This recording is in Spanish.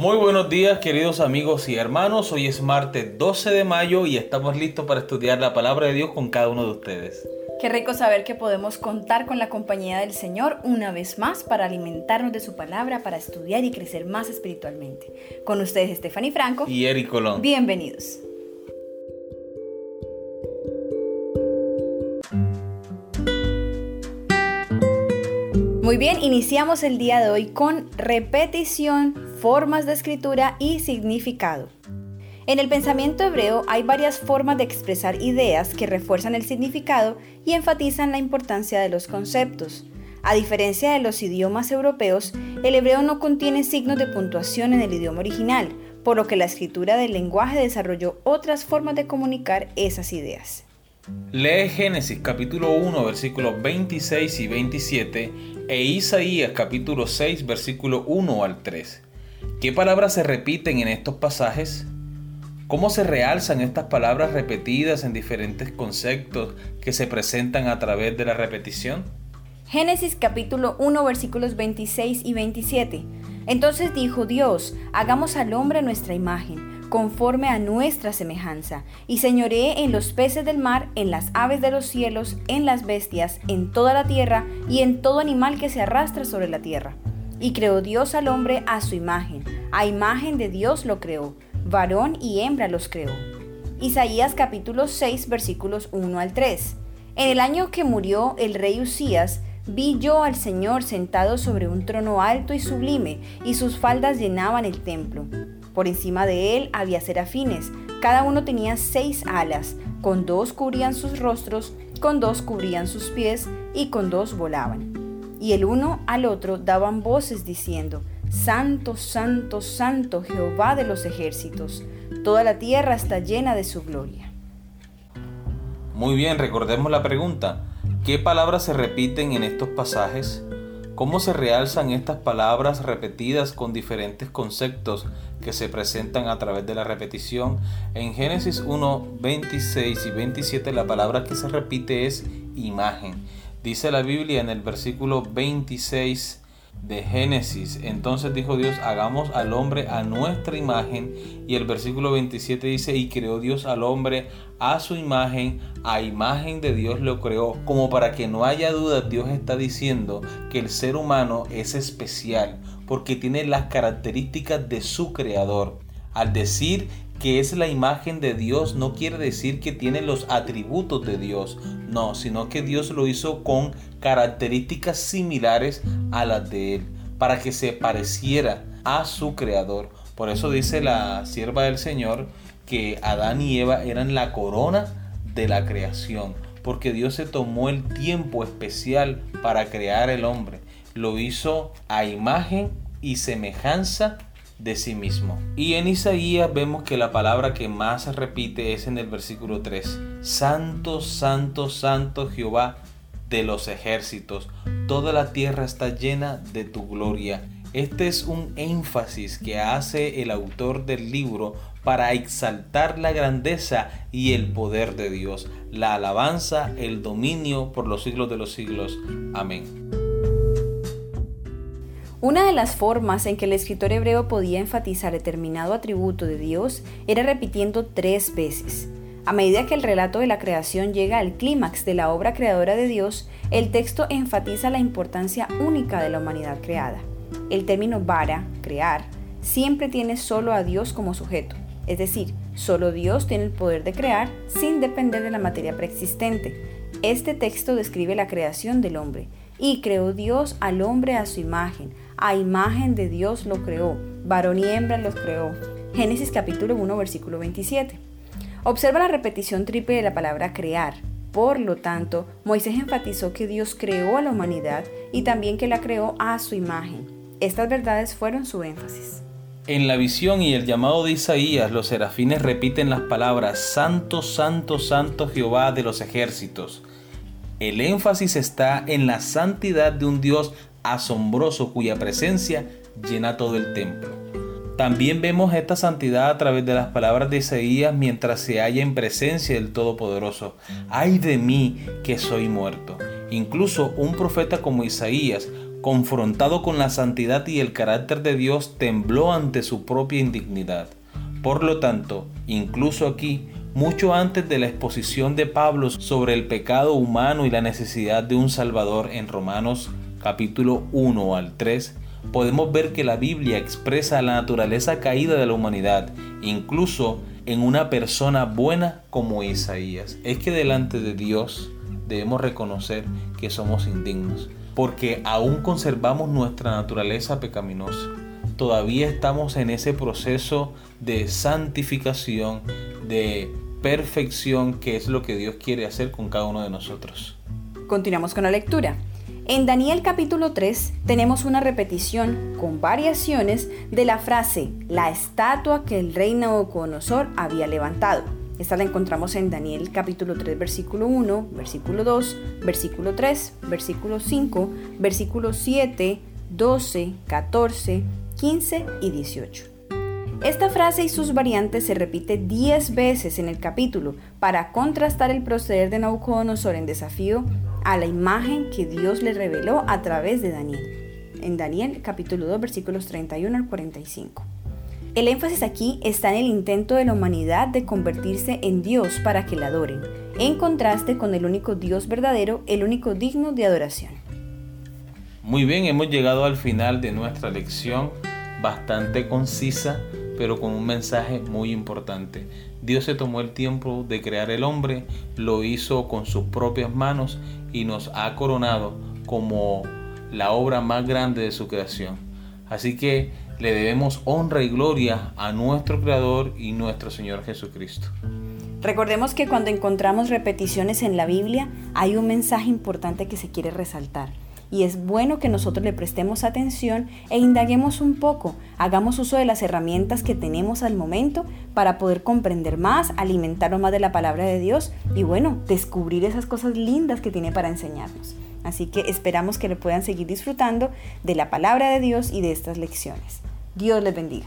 Muy buenos días queridos amigos y hermanos, hoy es martes 12 de mayo y estamos listos para estudiar la palabra de Dios con cada uno de ustedes. Qué rico saber que podemos contar con la compañía del Señor una vez más para alimentarnos de su palabra, para estudiar y crecer más espiritualmente. Con ustedes Stephanie Franco y Eric Colón. Bienvenidos. Muy bien, iniciamos el día de hoy con repetición, formas de escritura y significado. En el pensamiento hebreo hay varias formas de expresar ideas que refuerzan el significado y enfatizan la importancia de los conceptos. A diferencia de los idiomas europeos, el hebreo no contiene signos de puntuación en el idioma original, por lo que la escritura del lenguaje desarrolló otras formas de comunicar esas ideas. Lee Génesis capítulo 1 versículos 26 y 27 e Isaías capítulo 6 versículo 1 al 3. ¿Qué palabras se repiten en estos pasajes? ¿Cómo se realzan estas palabras repetidas en diferentes conceptos que se presentan a través de la repetición? Génesis capítulo 1 versículos 26 y 27. Entonces dijo Dios, hagamos al hombre nuestra imagen conforme a nuestra semejanza, y señoreé en los peces del mar, en las aves de los cielos, en las bestias, en toda la tierra, y en todo animal que se arrastra sobre la tierra. Y creó Dios al hombre a su imagen, a imagen de Dios lo creó, varón y hembra los creó. Isaías capítulo 6 versículos 1 al 3. En el año que murió el rey Usías, vi yo al Señor sentado sobre un trono alto y sublime, y sus faldas llenaban el templo. Por encima de él había serafines, cada uno tenía seis alas, con dos cubrían sus rostros, con dos cubrían sus pies y con dos volaban. Y el uno al otro daban voces diciendo, Santo, Santo, Santo Jehová de los ejércitos, toda la tierra está llena de su gloria. Muy bien, recordemos la pregunta. ¿Qué palabras se repiten en estos pasajes? cómo se realzan estas palabras repetidas con diferentes conceptos que se presentan a través de la repetición. En Génesis 1, 26 y 27 la palabra que se repite es imagen. Dice la Biblia en el versículo 26 de Génesis. Entonces dijo Dios, hagamos al hombre a nuestra imagen. Y el versículo 27 dice, y creó Dios al hombre a su imagen, a imagen de Dios lo creó. Como para que no haya duda, Dios está diciendo que el ser humano es especial porque tiene las características de su creador. Al decir que es la imagen de Dios no quiere decir que tiene los atributos de Dios, no, sino que Dios lo hizo con características similares a las de Él, para que se pareciera a su creador. Por eso dice la sierva del Señor que Adán y Eva eran la corona de la creación, porque Dios se tomó el tiempo especial para crear el hombre. Lo hizo a imagen y semejanza de sí mismo. Y en Isaías vemos que la palabra que más se repite es en el versículo 3. Santo, santo, santo Jehová de los ejércitos. Toda la tierra está llena de tu gloria. Este es un énfasis que hace el autor del libro para exaltar la grandeza y el poder de Dios, la alabanza, el dominio por los siglos de los siglos. Amén. Una de las formas en que el escritor hebreo podía enfatizar determinado atributo de Dios era repitiendo tres veces. A medida que el relato de la creación llega al clímax de la obra creadora de Dios, el texto enfatiza la importancia única de la humanidad creada. El término bara, crear, siempre tiene solo a Dios como sujeto, es decir, solo Dios tiene el poder de crear sin depender de la materia preexistente. Este texto describe la creación del hombre, y creó Dios al hombre a su imagen, a imagen de Dios lo creó, varón y hembra los creó. Génesis capítulo 1 versículo 27. Observa la repetición triple de la palabra crear. Por lo tanto, Moisés enfatizó que Dios creó a la humanidad y también que la creó a su imagen. Estas verdades fueron su énfasis. En la visión y el llamado de Isaías, los serafines repiten las palabras Santo, Santo, Santo Jehová de los ejércitos. El énfasis está en la santidad de un Dios asombroso cuya presencia llena todo el templo. También vemos esta santidad a través de las palabras de Isaías mientras se halla en presencia del Todopoderoso. Ay de mí que soy muerto. Incluso un profeta como Isaías, confrontado con la santidad y el carácter de Dios, tembló ante su propia indignidad. Por lo tanto, incluso aquí, mucho antes de la exposición de Pablo sobre el pecado humano y la necesidad de un Salvador en Romanos capítulo 1 al 3, podemos ver que la Biblia expresa la naturaleza caída de la humanidad, incluso en una persona buena como Isaías. Es que delante de Dios debemos reconocer que somos indignos porque aún conservamos nuestra naturaleza pecaminosa. Todavía estamos en ese proceso de santificación, de perfección, que es lo que Dios quiere hacer con cada uno de nosotros. Continuamos con la lectura. En Daniel capítulo 3 tenemos una repetición con variaciones de la frase la estatua que el rey Nabucodonosor había levantado. Esta la encontramos en Daniel capítulo 3 versículo 1, versículo 2, versículo 3, versículo 5, versículo 7, 12, 14, 15 y 18. Esta frase y sus variantes se repite 10 veces en el capítulo para contrastar el proceder de Nabucodonosor en desafío a la imagen que Dios le reveló a través de Daniel. En Daniel capítulo 2 versículos 31 al 45. El énfasis aquí está en el intento de la humanidad de convertirse en Dios para que la adoren, en contraste con el único Dios verdadero, el único digno de adoración. Muy bien, hemos llegado al final de nuestra lección, bastante concisa, pero con un mensaje muy importante. Dios se tomó el tiempo de crear el hombre, lo hizo con sus propias manos y nos ha coronado como la obra más grande de su creación. Así que le debemos honra y gloria a nuestro Creador y nuestro Señor Jesucristo. Recordemos que cuando encontramos repeticiones en la Biblia hay un mensaje importante que se quiere resaltar. Y es bueno que nosotros le prestemos atención e indaguemos un poco, hagamos uso de las herramientas que tenemos al momento para poder comprender más, alimentarnos más de la palabra de Dios y bueno, descubrir esas cosas lindas que tiene para enseñarnos. Así que esperamos que le puedan seguir disfrutando de la palabra de Dios y de estas lecciones. Dios les bendiga.